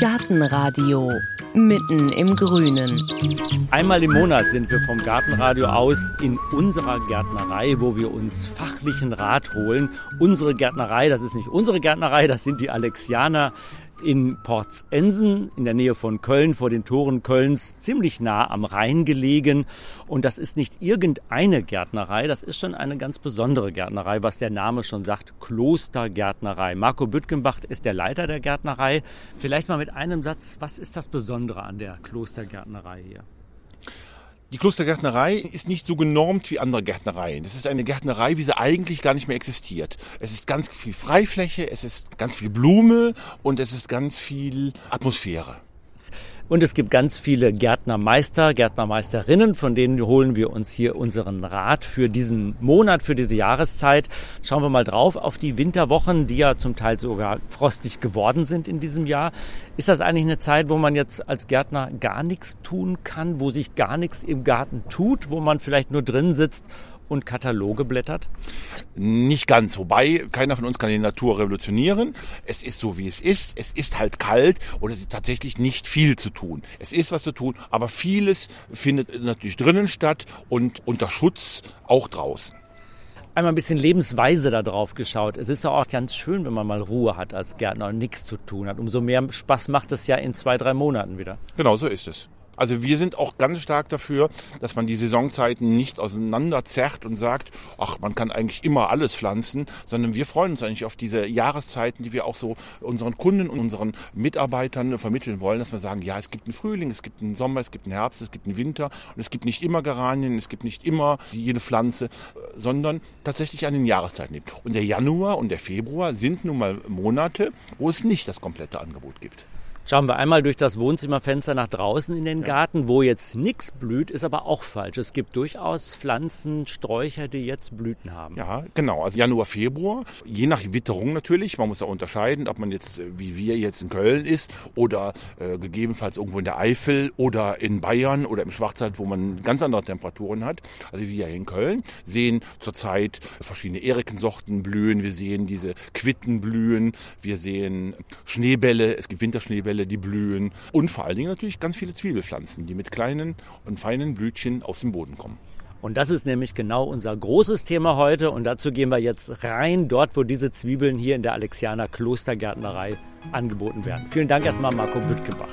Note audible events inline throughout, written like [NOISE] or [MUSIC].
Gartenradio mitten im Grünen. Einmal im Monat sind wir vom Gartenradio aus in unserer Gärtnerei, wo wir uns fachlichen Rat holen. Unsere Gärtnerei, das ist nicht unsere Gärtnerei, das sind die Alexianer in Porzensen in der Nähe von Köln, vor den Toren Kölns, ziemlich nah am Rhein gelegen. Und das ist nicht irgendeine Gärtnerei, das ist schon eine ganz besondere Gärtnerei, was der Name schon sagt, Klostergärtnerei. Marco Büttgenbach ist der Leiter der Gärtnerei. Vielleicht mal mit einem Satz, was ist das Besondere an der Klostergärtnerei hier? Die Klostergärtnerei ist nicht so genormt wie andere Gärtnereien. Das ist eine Gärtnerei, wie sie eigentlich gar nicht mehr existiert. Es ist ganz viel Freifläche, es ist ganz viel Blume und es ist ganz viel Atmosphäre. Und es gibt ganz viele Gärtnermeister, Gärtnermeisterinnen, von denen holen wir uns hier unseren Rat für diesen Monat, für diese Jahreszeit. Schauen wir mal drauf auf die Winterwochen, die ja zum Teil sogar frostig geworden sind in diesem Jahr. Ist das eigentlich eine Zeit, wo man jetzt als Gärtner gar nichts tun kann, wo sich gar nichts im Garten tut, wo man vielleicht nur drin sitzt und Kataloge blättert? Nicht ganz, wobei keiner von uns kann die Natur revolutionieren. Es ist so, wie es ist. Es ist halt kalt und es ist tatsächlich nicht viel zu tun. Es ist was zu tun, aber vieles findet natürlich drinnen statt und unter Schutz auch draußen einmal ein bisschen Lebensweise da drauf geschaut. Es ist ja auch ganz schön, wenn man mal Ruhe hat als Gärtner und nichts zu tun hat. Umso mehr Spaß macht es ja in zwei, drei Monaten wieder. Genau so ist es. Also wir sind auch ganz stark dafür, dass man die Saisonzeiten nicht auseinanderzerrt und sagt, ach, man kann eigentlich immer alles pflanzen, sondern wir freuen uns eigentlich auf diese Jahreszeiten, die wir auch so unseren Kunden und unseren Mitarbeitern vermitteln wollen, dass wir sagen, ja, es gibt einen Frühling, es gibt einen Sommer, es gibt einen Herbst, es gibt einen Winter und es gibt nicht immer Geranien, es gibt nicht immer jede Pflanze, sondern tatsächlich an den Jahreszeiten. Und der Januar und der Februar sind nun mal Monate, wo es nicht das komplette Angebot gibt. Schauen wir einmal durch das Wohnzimmerfenster nach draußen in den Garten, wo jetzt nichts blüht, ist aber auch falsch. Es gibt durchaus Pflanzen, Sträucher, die jetzt Blüten haben. Ja, genau. Also Januar, Februar, je nach Witterung natürlich. Man muss ja unterscheiden, ob man jetzt, äh, wie wir jetzt in Köln ist oder äh, gegebenenfalls irgendwo in der Eifel oder in Bayern oder im Schwarzwald, wo man ganz andere Temperaturen hat. Also wir hier in Köln sehen zurzeit verschiedene Erikensorten blühen. Wir sehen diese Quitten blühen. Wir sehen Schneebälle. Es gibt Winterschneebälle Minerale, die blühen und vor allen Dingen natürlich ganz viele Zwiebelpflanzen, die mit kleinen und feinen Blütchen aus dem Boden kommen. Und das ist nämlich genau unser großes Thema heute. Und dazu gehen wir jetzt rein, dort, wo diese Zwiebeln hier in der Alexianer Klostergärtnerei angeboten werden. Vielen Dank erstmal, Marco Büttgebach.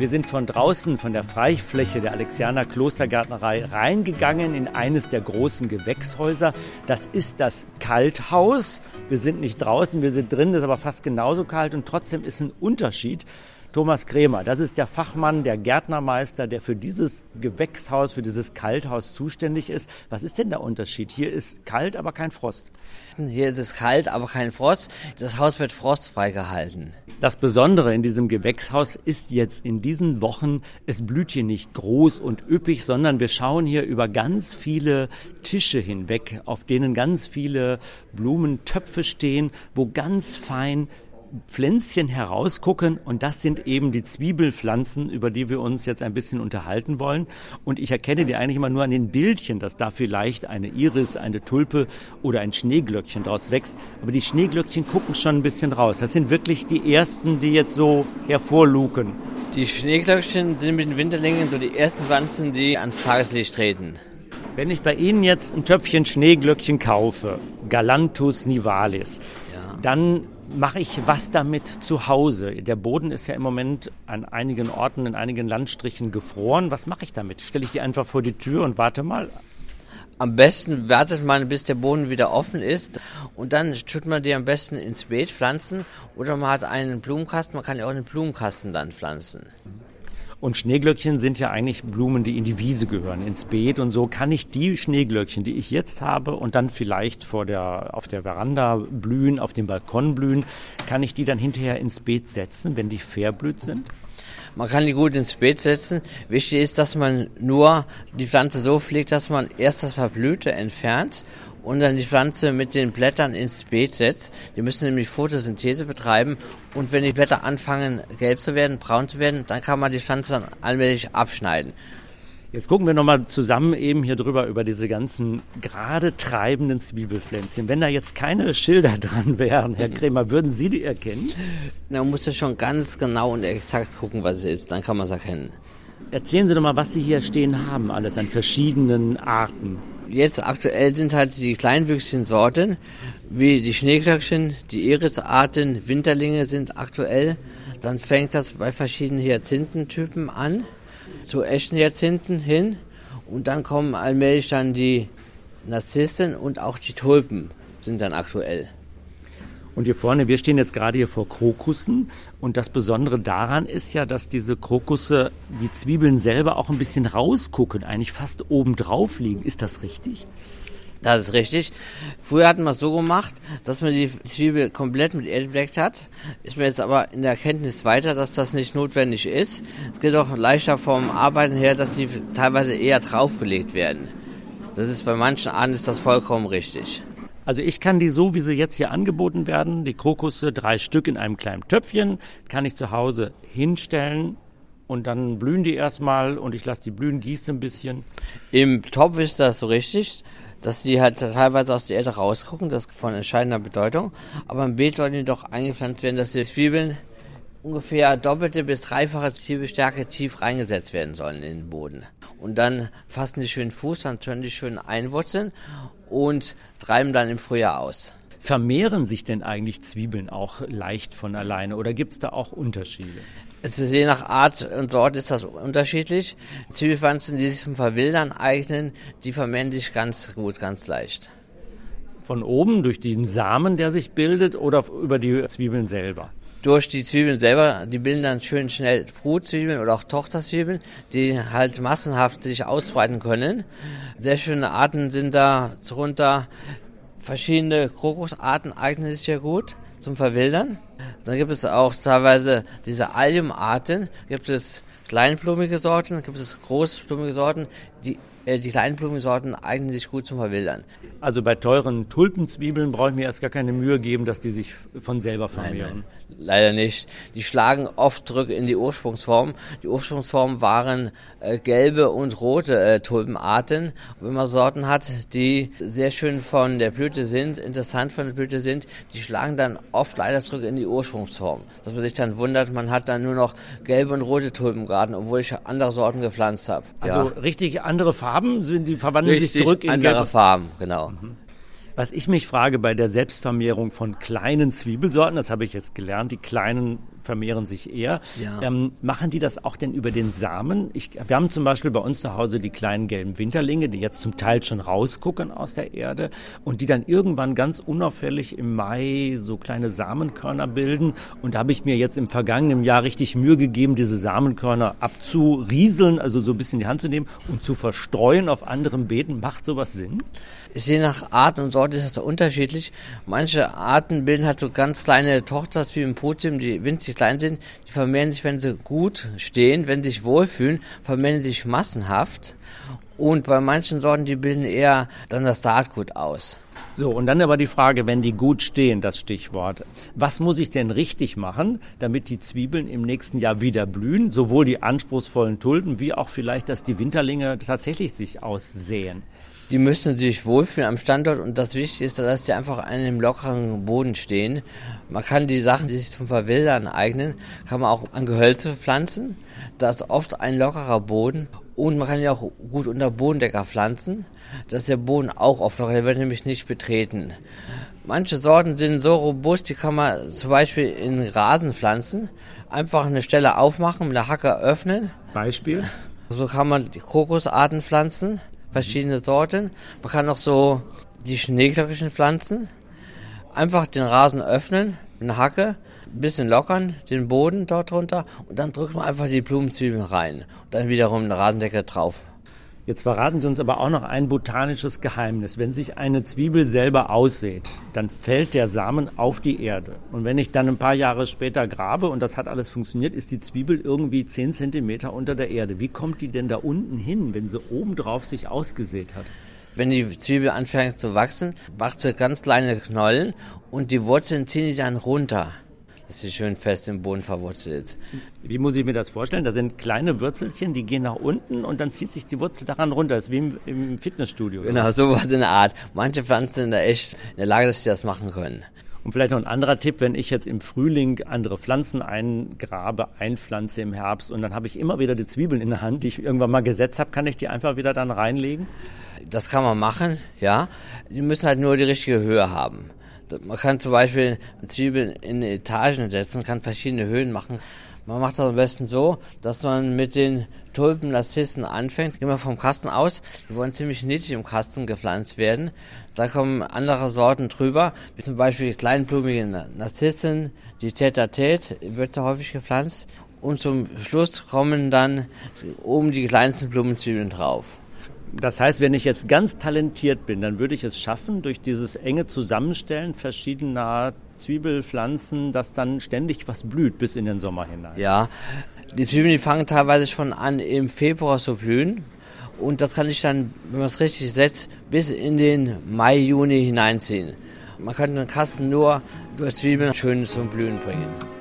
Wir sind von draußen, von der Freifläche der Alexianer Klostergärtnerei reingegangen in eines der großen Gewächshäuser. Das ist das Kalthaus. Wir sind nicht draußen, wir sind drin, ist aber fast genauso kalt und trotzdem ist ein Unterschied. Thomas Krämer, das ist der Fachmann, der Gärtnermeister, der für dieses Gewächshaus, für dieses Kalthaus zuständig ist. Was ist denn der Unterschied? Hier ist kalt, aber kein Frost. Hier ist es kalt, aber kein Frost. Das Haus wird frostfrei gehalten. Das Besondere in diesem Gewächshaus ist jetzt in diesen Wochen, es blüht hier nicht groß und üppig, sondern wir schauen hier über ganz viele Tische hinweg, auf denen ganz viele Blumentöpfe stehen, wo ganz fein Pflänzchen herausgucken und das sind eben die Zwiebelpflanzen, über die wir uns jetzt ein bisschen unterhalten wollen. Und ich erkenne die eigentlich immer nur an den Bildchen, dass da vielleicht eine Iris, eine Tulpe oder ein Schneeglöckchen draus wächst. Aber die Schneeglöckchen gucken schon ein bisschen raus. Das sind wirklich die ersten, die jetzt so hervorluken. Die Schneeglöckchen sind mit den Winterlingen so die ersten Pflanzen, die ans Tageslicht treten. Wenn ich bei Ihnen jetzt ein Töpfchen Schneeglöckchen kaufe, Galanthus nivalis, ja. dann mache ich was damit zu Hause? Der Boden ist ja im Moment an einigen Orten, in einigen Landstrichen gefroren. Was mache ich damit? Stelle ich die einfach vor die Tür und warte mal? Am besten wartet man, bis der Boden wieder offen ist und dann tut man die am besten ins Beet pflanzen oder man hat einen Blumenkasten, man kann ja auch einen Blumenkasten dann pflanzen. Und Schneeglöckchen sind ja eigentlich Blumen, die in die Wiese gehören, ins Beet. Und so kann ich die Schneeglöckchen, die ich jetzt habe und dann vielleicht vor der, auf der Veranda blühen, auf dem Balkon blühen, kann ich die dann hinterher ins Beet setzen, wenn die verblüht sind? Man kann die gut ins Beet setzen. Wichtig ist, dass man nur die Pflanze so pflegt, dass man erst das Verblühte entfernt und dann die Pflanze mit den Blättern ins Beet setzt. Die müssen nämlich Photosynthese betreiben und wenn die Blätter anfangen gelb zu werden, braun zu werden, dann kann man die Pflanze dann allmählich abschneiden. Jetzt gucken wir nochmal zusammen eben hier drüber über diese ganzen gerade treibenden Zwiebelpflänzchen. Wenn da jetzt keine Schilder dran wären, Herr Krämer, würden Sie die erkennen? Da muss ja schon ganz genau und exakt gucken, was es ist. Dann kann man es erkennen. Erzählen Sie doch mal, was Sie hier stehen haben, alles an verschiedenen Arten. Jetzt aktuell sind halt die kleinwüchsigen Sorten, wie die Schneeglöckchen, die Irisarten, Winterlinge sind aktuell. Dann fängt das bei verschiedenen Hyazinthentypen an, zu echten Hyazinthen hin. Und dann kommen allmählich dann die Narzissen und auch die Tulpen sind dann aktuell. Und hier vorne, wir stehen jetzt gerade hier vor Krokussen. Und das Besondere daran ist ja, dass diese Krokusse die Zwiebeln selber auch ein bisschen rausgucken, eigentlich fast oben drauf liegen. Ist das richtig? Das ist richtig. Früher hatten wir es so gemacht, dass man die Zwiebel komplett mit Erde bedeckt hat. Ist mir jetzt aber in der Erkenntnis weiter, dass das nicht notwendig ist. Es geht auch leichter vom Arbeiten her, dass die teilweise eher draufgelegt werden. Das ist bei manchen Arten ist das vollkommen richtig. Also ich kann die so, wie sie jetzt hier angeboten werden, die Krokusse, drei Stück in einem kleinen Töpfchen, kann ich zu Hause hinstellen und dann blühen die erstmal und ich lasse die blühen, gieße ein bisschen. Im Topf ist das so richtig, dass die halt teilweise aus der Erde rausgucken, das ist von entscheidender Bedeutung. Aber im Beet sollen die doch eingepflanzt werden, dass die Zwiebeln ungefähr doppelte bis dreifache Zwiebelstärke tief reingesetzt werden sollen in den Boden. Und dann fassen die schön Fuß, dann können die schön einwurzeln und treiben dann im Frühjahr aus. Vermehren sich denn eigentlich Zwiebeln auch leicht von alleine oder gibt es da auch Unterschiede? Es ist je nach Art und Sorte ist das unterschiedlich. Zwiebelpflanzen, die sich zum Verwildern eignen, die vermehren sich ganz gut, ganz leicht. Von oben durch den Samen, der sich bildet, oder über die Zwiebeln selber? Durch die Zwiebeln selber, die bilden dann schön schnell Brutzwiebeln oder auch Tochterzwiebeln, die halt massenhaft sich ausbreiten können. Sehr schöne Arten sind da drunter. Verschiedene Krokusarten eignen sich sehr gut zum Verwildern. Dann gibt es auch teilweise diese Alliumarten, gibt es kleinblumige Sorten, gibt es großblumige Sorten, die äh, die Kleinblumensorten eignen sich gut zum Verwildern. Also bei teuren Tulpenzwiebeln brauche ich mir erst gar keine Mühe geben, dass die sich von selber vermehren. Nein, nein, leider nicht. Die schlagen oft zurück in die Ursprungsform. Die Ursprungsform waren äh, gelbe und rote äh, Tulpenarten. Und wenn man Sorten hat, die sehr schön von der Blüte sind, interessant von der Blüte sind, die schlagen dann oft leider zurück in die Ursprungsform. Dass man sich dann wundert, man hat dann nur noch gelbe und rote Tulpengarten, obwohl ich andere Sorten gepflanzt habe. Also ja. richtig andere Farben Farben, sind die verwandeln Richtig, sich zurück in andere gelbe Farben, genau. Mhm. Was ich mich frage bei der Selbstvermehrung von kleinen Zwiebelsorten, das habe ich jetzt gelernt, die kleinen vermehren sich eher. Ja. Ähm, machen die das auch denn über den Samen? Ich, wir haben zum Beispiel bei uns zu Hause die kleinen gelben Winterlinge, die jetzt zum Teil schon rausgucken aus der Erde und die dann irgendwann ganz unauffällig im Mai so kleine Samenkörner bilden. Und da habe ich mir jetzt im vergangenen Jahr richtig Mühe gegeben, diese Samenkörner abzurieseln, also so ein bisschen in die Hand zu nehmen und zu verstreuen auf anderen Beeten. Macht sowas Sinn? Ist je nach Art und Sorte ist das unterschiedlich. Manche Arten bilden halt so ganz kleine Tochters wie im Potium, die winzig klein sind. Die vermehren sich, wenn sie gut stehen, wenn sie sich wohlfühlen, vermehren sich massenhaft. Und bei manchen Sorten, die bilden eher dann das Saatgut aus. So, und dann aber die Frage, wenn die gut stehen, das Stichwort. Was muss ich denn richtig machen, damit die Zwiebeln im nächsten Jahr wieder blühen? Sowohl die anspruchsvollen Tulpen, wie auch vielleicht, dass die Winterlinge tatsächlich sich aussäen die müssen sich wohlfühlen am Standort und das Wichtige ist, dass sie einfach an einem lockeren Boden stehen. Man kann die Sachen, die sich zum Verwildern eignen, kann man auch an Gehölze pflanzen. Da ist oft ein lockerer Boden und man kann ja auch gut unter Bodendecker pflanzen. Da ist der Boden auch oft locker, der wird nämlich nicht betreten. Manche Sorten sind so robust, die kann man zum Beispiel in Rasen pflanzen. Einfach eine Stelle aufmachen, mit der Hacke öffnen. Beispiel? So kann man die Kokosarten pflanzen verschiedene Sorten. Man kann auch so die Schneeglöckchen pflanzen. Einfach den Rasen öffnen mit einer Hacke, ein bisschen lockern, den Boden dort drunter und dann drückt man einfach die Blumenzwiebeln rein. Und dann wiederum eine Rasendecke drauf. Jetzt verraten Sie uns aber auch noch ein botanisches Geheimnis. Wenn sich eine Zwiebel selber aussät, dann fällt der Samen auf die Erde. Und wenn ich dann ein paar Jahre später grabe und das hat alles funktioniert, ist die Zwiebel irgendwie 10 Zentimeter unter der Erde. Wie kommt die denn da unten hin, wenn sie obendrauf sich ausgesät hat? Wenn die Zwiebel anfängt zu wachsen, macht sie ganz kleine Knollen und die Wurzeln ziehen die dann runter. Dass sie schön fest im Boden verwurzelt ist. Wie muss ich mir das vorstellen? Da sind kleine Wurzelchen, die gehen nach unten und dann zieht sich die Wurzel daran runter. Das ist wie im, im Fitnessstudio. Genau, sowas in der Art. Manche Pflanzen sind da echt in der Lage, dass sie das machen können. Und vielleicht noch ein anderer Tipp, wenn ich jetzt im Frühling andere Pflanzen eingrabe, einpflanze im Herbst und dann habe ich immer wieder die Zwiebeln in der Hand, die ich irgendwann mal gesetzt habe, kann ich die einfach wieder dann reinlegen? Das kann man machen, ja. Die müssen halt nur die richtige Höhe haben. Man kann zum Beispiel Zwiebeln in Etagen setzen, kann verschiedene Höhen machen. Man macht das am besten so, dass man mit den Tulpen, Narzissen anfängt. Wir vom Kasten aus. Die wollen ziemlich niedrig im Kasten gepflanzt werden. Da kommen andere Sorten drüber, wie zum Beispiel die kleinblumige Narzissen, die Tete wird da häufig gepflanzt. Und zum Schluss kommen dann oben die kleinsten Blumenzwiebeln drauf. Das heißt, wenn ich jetzt ganz talentiert bin, dann würde ich es schaffen, durch dieses enge Zusammenstellen verschiedener Zwiebelpflanzen, dass dann ständig was blüht bis in den Sommer hinein. Ja, die Zwiebeln, die fangen teilweise schon an im Februar zu blühen. Und das kann ich dann, wenn man es richtig setzt, bis in den Mai, Juni hineinziehen. Man kann den Kasten nur durch Zwiebeln schön zum Blühen bringen.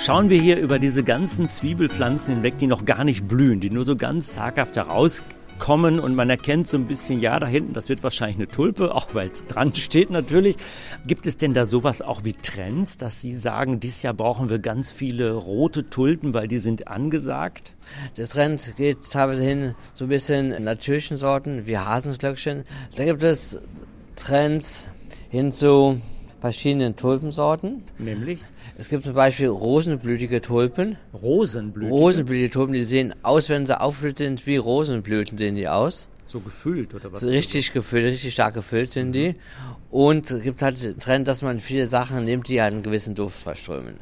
Schauen wir hier über diese ganzen Zwiebelpflanzen hinweg, die noch gar nicht blühen, die nur so ganz zaghaft herauskommen und man erkennt so ein bisschen, ja, da hinten, das wird wahrscheinlich eine Tulpe, auch weil es dran [LAUGHS] steht natürlich. Gibt es denn da sowas auch wie Trends, dass Sie sagen, dieses Jahr brauchen wir ganz viele rote Tulpen, weil die sind angesagt? Der Trend geht teilweise hin so ein bisschen natürlichen Sorten wie Hasenglöckchen. Da gibt es Trends hin zu verschiedenen Tulpensorten. Nämlich? Es gibt zum Beispiel rosenblütige Tulpen. Rosenblütige? Rosenblütige Tulpen, die sehen aus, wenn sie aufblüht sind, wie Rosenblüten sehen die aus. So gefüllt oder was? So richtig gefüllt, richtig stark gefüllt sind die. Und es gibt halt den Trend, dass man viele Sachen nimmt, die halt einen gewissen Duft verströmen.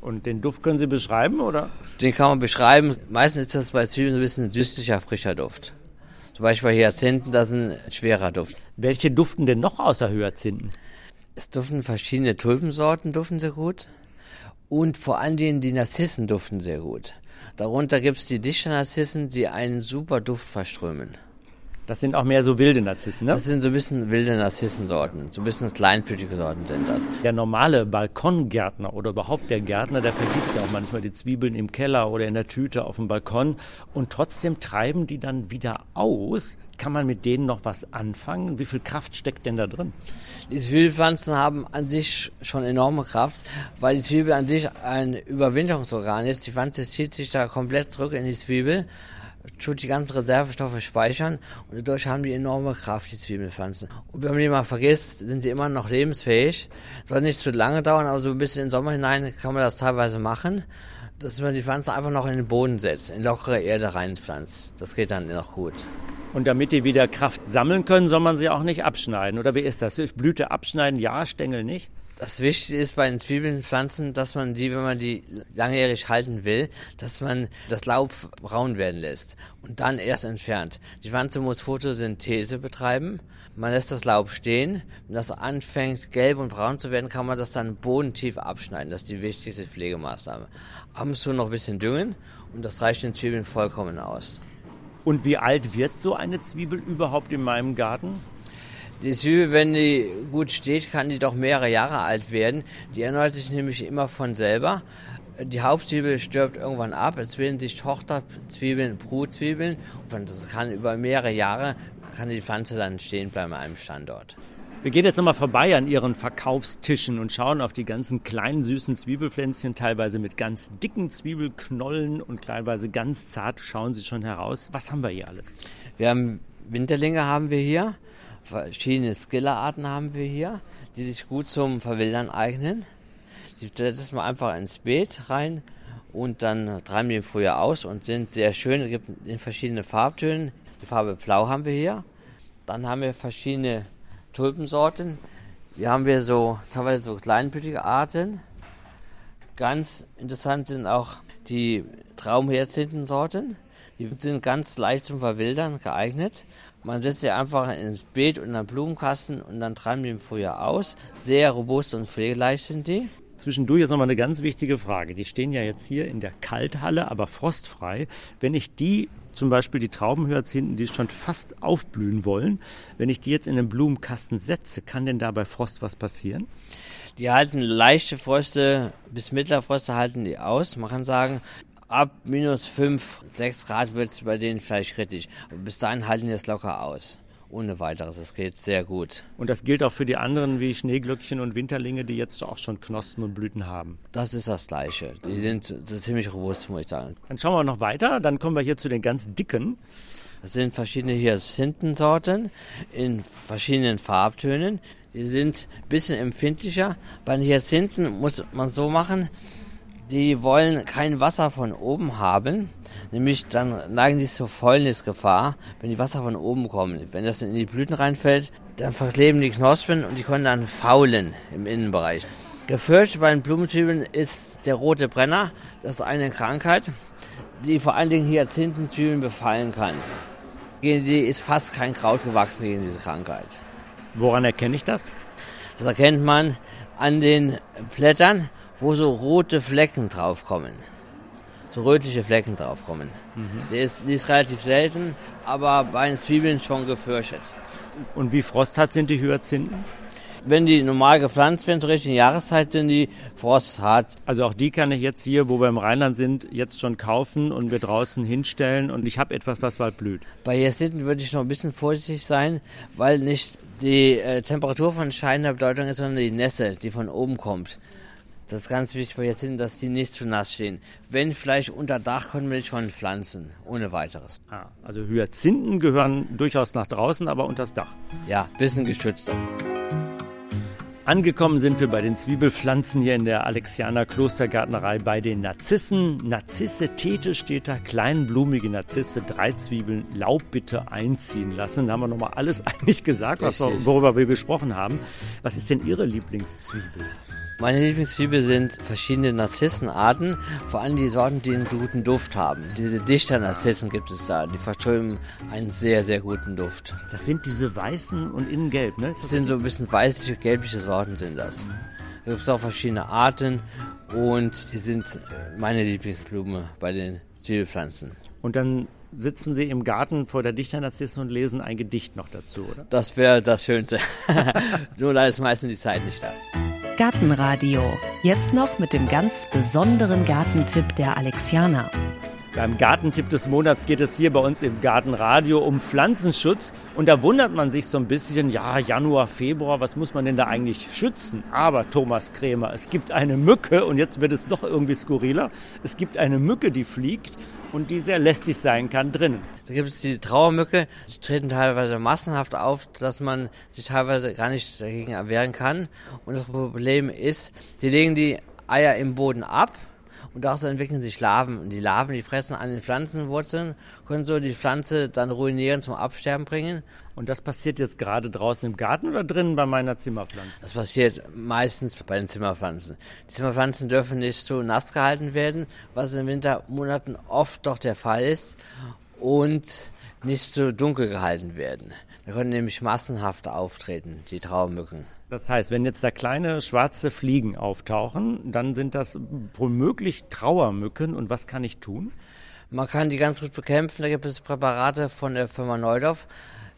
Und den Duft können Sie beschreiben, oder? Den kann man beschreiben. Meistens ist das bei Zwiebeln so ein bisschen süßlicher, frischer Duft. Zum Beispiel bei Hyazinthen, das ist ein schwerer Duft. Welche duften denn noch außer Hyazinthen? Es duften verschiedene Tulpensorten, duften sehr gut. Und vor allen Dingen die Narzissen duften sehr gut. Darunter gibt es die Dichter-Narzissen, die einen super Duft verströmen. Das sind auch mehr so wilde Narzissen, ne? Das sind so ein bisschen wilde Narzissensorten. So ein bisschen kleinblütige Sorten sind das. Der normale Balkongärtner oder überhaupt der Gärtner, der vergisst ja auch manchmal die Zwiebeln im Keller oder in der Tüte auf dem Balkon. Und trotzdem treiben die dann wieder aus. Kann man mit denen noch was anfangen? Wie viel Kraft steckt denn da drin? Die Zwiebelpflanzen haben an sich schon enorme Kraft, weil die Zwiebel an sich ein Überwinterungsorgan ist. Die Pflanze zieht sich da komplett zurück in die Zwiebel tut die ganzen Reservestoffe speichern und dadurch haben die enorme Kraft, die Zwiebelpflanzen. Und wenn man die mal vergisst, sind die immer noch lebensfähig. Soll nicht zu lange dauern, aber so bis in den Sommer hinein kann man das teilweise machen, dass man die Pflanze einfach noch in den Boden setzt, in lockere Erde reinpflanzt. Das geht dann noch gut. Und damit die wieder Kraft sammeln können, soll man sie auch nicht abschneiden. Oder wie ist das? Blüte abschneiden, ja, Stängel nicht? Das Wichtige ist bei den Zwiebelpflanzen, dass man die, wenn man die langjährig halten will, dass man das Laub braun werden lässt und dann erst entfernt. Die Pflanze muss Photosynthese betreiben. Man lässt das Laub stehen. Wenn das anfängt gelb und braun zu werden, kann man das dann bodentief abschneiden. Das ist die wichtigste Pflegemaßnahme. Ab und zu noch ein bisschen düngen und das reicht den Zwiebeln vollkommen aus. Und wie alt wird so eine Zwiebel überhaupt in meinem Garten? Die Zwiebel, wenn die gut steht, kann die doch mehrere Jahre alt werden. Die erneuert sich nämlich immer von selber. Die Hauptzwiebel stirbt irgendwann ab. Es bilden sich Tochterzwiebeln, Brutzwiebeln. Und das kann über mehrere Jahre, kann die Pflanze dann stehen bleiben an einem Standort. Wir gehen jetzt nochmal vorbei an Ihren Verkaufstischen und schauen auf die ganzen kleinen süßen Zwiebelpflänzchen, teilweise mit ganz dicken Zwiebelknollen und teilweise ganz zart schauen sie schon heraus. Was haben wir hier alles? Wir haben Winterlinge haben wir hier verschiedene Skillerarten haben wir hier, die sich gut zum Verwildern eignen. Die setzt man einfach ins Beet rein und dann treiben die im Frühjahr aus und sind sehr schön. Es gibt in verschiedenen Farbtönen. Die Farbe Blau haben wir hier. Dann haben wir verschiedene Tulpensorten. Hier haben wir so teilweise so kleinblütige Arten. Ganz interessant sind auch die Traumhyazinthensorten. Die sind ganz leicht zum Verwildern geeignet. Man setzt sie einfach ins Beet und in einen Blumenkasten und dann treiben die im Frühjahr aus. Sehr robust und pflegeleicht sind die. Zwischendurch jetzt nochmal eine ganz wichtige Frage. Die stehen ja jetzt hier in der Kalthalle, aber frostfrei. Wenn ich die, zum Beispiel die Traubenhyazinthen, die schon fast aufblühen wollen, wenn ich die jetzt in den Blumenkasten setze, kann denn da bei Frost was passieren? Die halten leichte Fröste bis mittlere Fröste halten die aus. Man kann sagen, ab minus 5, 6 Grad wird es bei denen vielleicht kritisch. Aber bis dahin halten die es locker aus. Ohne weiteres, es geht sehr gut. Und das gilt auch für die anderen wie Schneeglöckchen und Winterlinge, die jetzt auch schon Knospen und Blüten haben. Das ist das Gleiche. Die sind ziemlich robust, muss ich sagen. Dann schauen wir noch weiter. Dann kommen wir hier zu den ganz dicken. Das sind verschiedene Hyazinthensorten in verschiedenen Farbtönen. Die sind ein bisschen empfindlicher. Bei den Hyazinthen muss man so machen, die wollen kein Wasser von oben haben. Nämlich dann neigen die zur Fäulnisgefahr, wenn die Wasser von oben kommen. Wenn das in die Blüten reinfällt, dann verkleben die Knospen und die können dann faulen im Innenbereich. Gefürchtet bei den Blumenzwiebeln ist der rote Brenner. Das ist eine Krankheit, die vor allen Dingen Hyazinthenzwiebeln befallen kann. Gegen die ist fast kein Kraut gewachsen gegen diese Krankheit. Woran erkenne ich das? Das erkennt man an den Blättern, wo so rote Flecken draufkommen. So rötliche Flecken draufkommen. Mhm. Die, ist, die ist relativ selten, aber bei den Zwiebeln schon gefürchtet. Und wie frosthart sind die Hyazinthen? Wenn die normal gepflanzt werden zur richtigen Jahreszeit, sind die frosthart. Also auch die kann ich jetzt hier, wo wir im Rheinland sind, jetzt schon kaufen und wir draußen hinstellen und ich habe etwas, was bald blüht. Bei Hyazinthen würde ich noch ein bisschen vorsichtig sein, weil nicht die äh, Temperatur von entscheidender Bedeutung ist, sondern die Nässe, die von oben kommt. Das ist ganz wichtig bei Hyazinthen, dass die nicht zu nass stehen. Wenn vielleicht unter Dach können wir die schon pflanzen, ohne weiteres. Ah, also Hyazinthen gehören durchaus nach draußen, aber unter das Dach. Ja, bisschen geschützter. Angekommen sind wir bei den Zwiebelpflanzen hier in der Alexianer Klostergärtnerei bei den Narzissen. Narzisse Tete steht da, kleinblumige Narzisse, drei Zwiebeln, Laub bitte einziehen lassen. Da haben wir nochmal alles [LAUGHS] eigentlich gesagt, was worüber wir gesprochen haben. Was ist denn Ihre Lieblingszwiebel? Meine Lieblingszwiebel sind verschiedene Narzissenarten, vor allem die Sorten, die einen guten Duft haben. Diese Dichter-Narzissen gibt es da, die verströmen einen sehr, sehr guten Duft. Das sind diese weißen und innen gelb, ne? Das sind so ein bisschen weißliche, gelbliche Sorten sind das. Da gibt es auch verschiedene Arten und die sind meine Lieblingsblume bei den Zwiebelpflanzen. Und dann sitzen Sie im Garten vor der Dichternarzissen und lesen ein Gedicht noch dazu, oder? Das wäre das Schönste. [LAUGHS] Nur leider ist meistens die Zeit nicht da. Gartenradio. Jetzt noch mit dem ganz besonderen Gartentipp der Alexianer. Beim Gartentipp des Monats geht es hier bei uns im Gartenradio um Pflanzenschutz. Und da wundert man sich so ein bisschen, ja, Januar, Februar, was muss man denn da eigentlich schützen? Aber Thomas Krämer, es gibt eine Mücke und jetzt wird es doch irgendwie skurriler. Es gibt eine Mücke, die fliegt und die sehr lästig sein kann drinnen. Da gibt es die Trauermücke, die treten teilweise massenhaft auf, dass man sich teilweise gar nicht dagegen erwehren kann. Und das Problem ist, die legen die Eier im Boden ab und daraus entwickeln sich Larven. Und die Larven, die fressen an den Pflanzenwurzeln, können so die Pflanze dann ruinieren, zum Absterben bringen. Und das passiert jetzt gerade draußen im Garten oder drinnen bei meiner Zimmerpflanze? Das passiert meistens bei den Zimmerpflanzen. Die Zimmerpflanzen dürfen nicht zu nass gehalten werden, was in den Wintermonaten oft doch der Fall ist. Und nicht zu dunkel gehalten werden. Da können nämlich massenhaft auftreten, die Traumücken. Das heißt, wenn jetzt da kleine schwarze Fliegen auftauchen, dann sind das womöglich Trauermücken. Und was kann ich tun? Man kann die ganz gut bekämpfen. Da gibt es Präparate von der Firma Neudorf.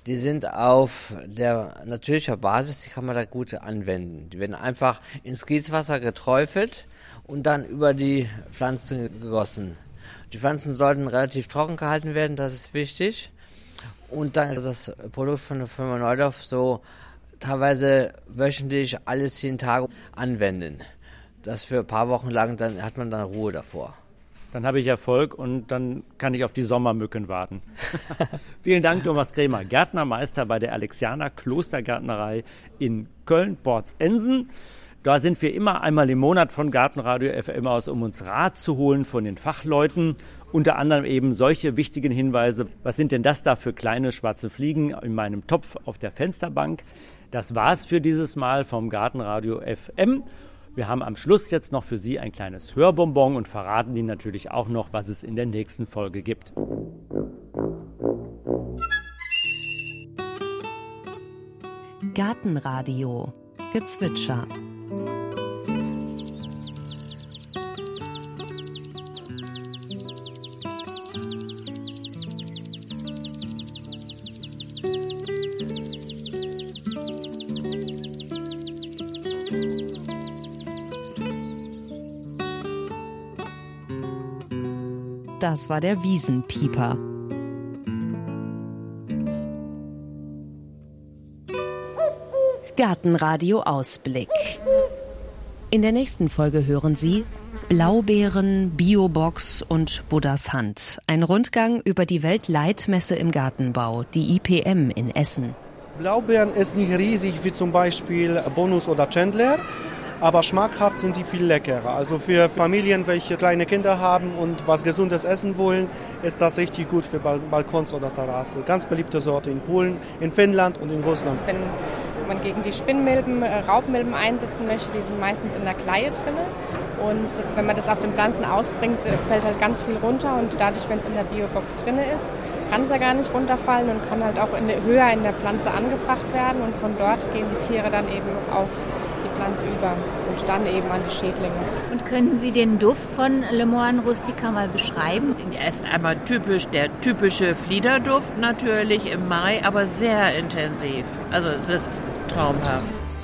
Die sind auf der natürlicher Basis, die kann man da gut anwenden. Die werden einfach ins Gießwasser geträufelt und dann über die Pflanzen gegossen. Die Pflanzen sollten relativ trocken gehalten werden, das ist wichtig. Und dann das Produkt von der Firma Neudorf so teilweise wöchentlich alles jeden Tag anwenden. Das für ein paar Wochen lang, dann hat man dann Ruhe davor. Dann habe ich Erfolg und dann kann ich auf die Sommermücken warten. [LAUGHS] Vielen Dank, Thomas Krämer, Gärtnermeister bei der Alexianer Klostergärtnerei in Köln-Borzensen. Da sind wir immer einmal im Monat von Gartenradio FM aus, um uns Rat zu holen von den Fachleuten. Unter anderem eben solche wichtigen Hinweise. Was sind denn das da für kleine schwarze Fliegen in meinem Topf auf der Fensterbank? Das war's für dieses Mal vom Gartenradio FM. Wir haben am Schluss jetzt noch für Sie ein kleines Hörbonbon und verraten Ihnen natürlich auch noch, was es in der nächsten Folge gibt. Gartenradio Gezwitscher Das war der Wiesenpieper. Gartenradio Ausblick. In der nächsten Folge hören Sie Blaubeeren, Biobox und Buddhas Hand. Ein Rundgang über die Weltleitmesse im Gartenbau, die IPM in Essen. Blaubeeren ist nicht riesig wie zum Beispiel Bonus oder Chandler, aber schmackhaft sind die viel leckerer. Also für Familien, welche kleine Kinder haben und was Gesundes essen wollen, ist das richtig gut für Balkons oder Terrasse. Ganz beliebte Sorte in Polen, in Finnland und in Russland. Wenn man gegen die Spinnmilben, äh, Raubmilben einsetzen möchte, die sind meistens in der Kleie drin. Und wenn man das auf den Pflanzen ausbringt, äh, fällt halt ganz viel runter. Und dadurch, wenn es in der Biobox drin ist, kann es ja gar nicht runterfallen und kann halt auch in höher in der Pflanze angebracht werden. Und von dort gehen die Tiere dann eben auf Pflanze über und dann eben an die Schädlinge. Und können Sie den Duft von Le Moine Rustica mal beschreiben? Er ist einmal typisch, der typische Fliederduft natürlich im Mai, aber sehr intensiv. Also es ist traumhaft.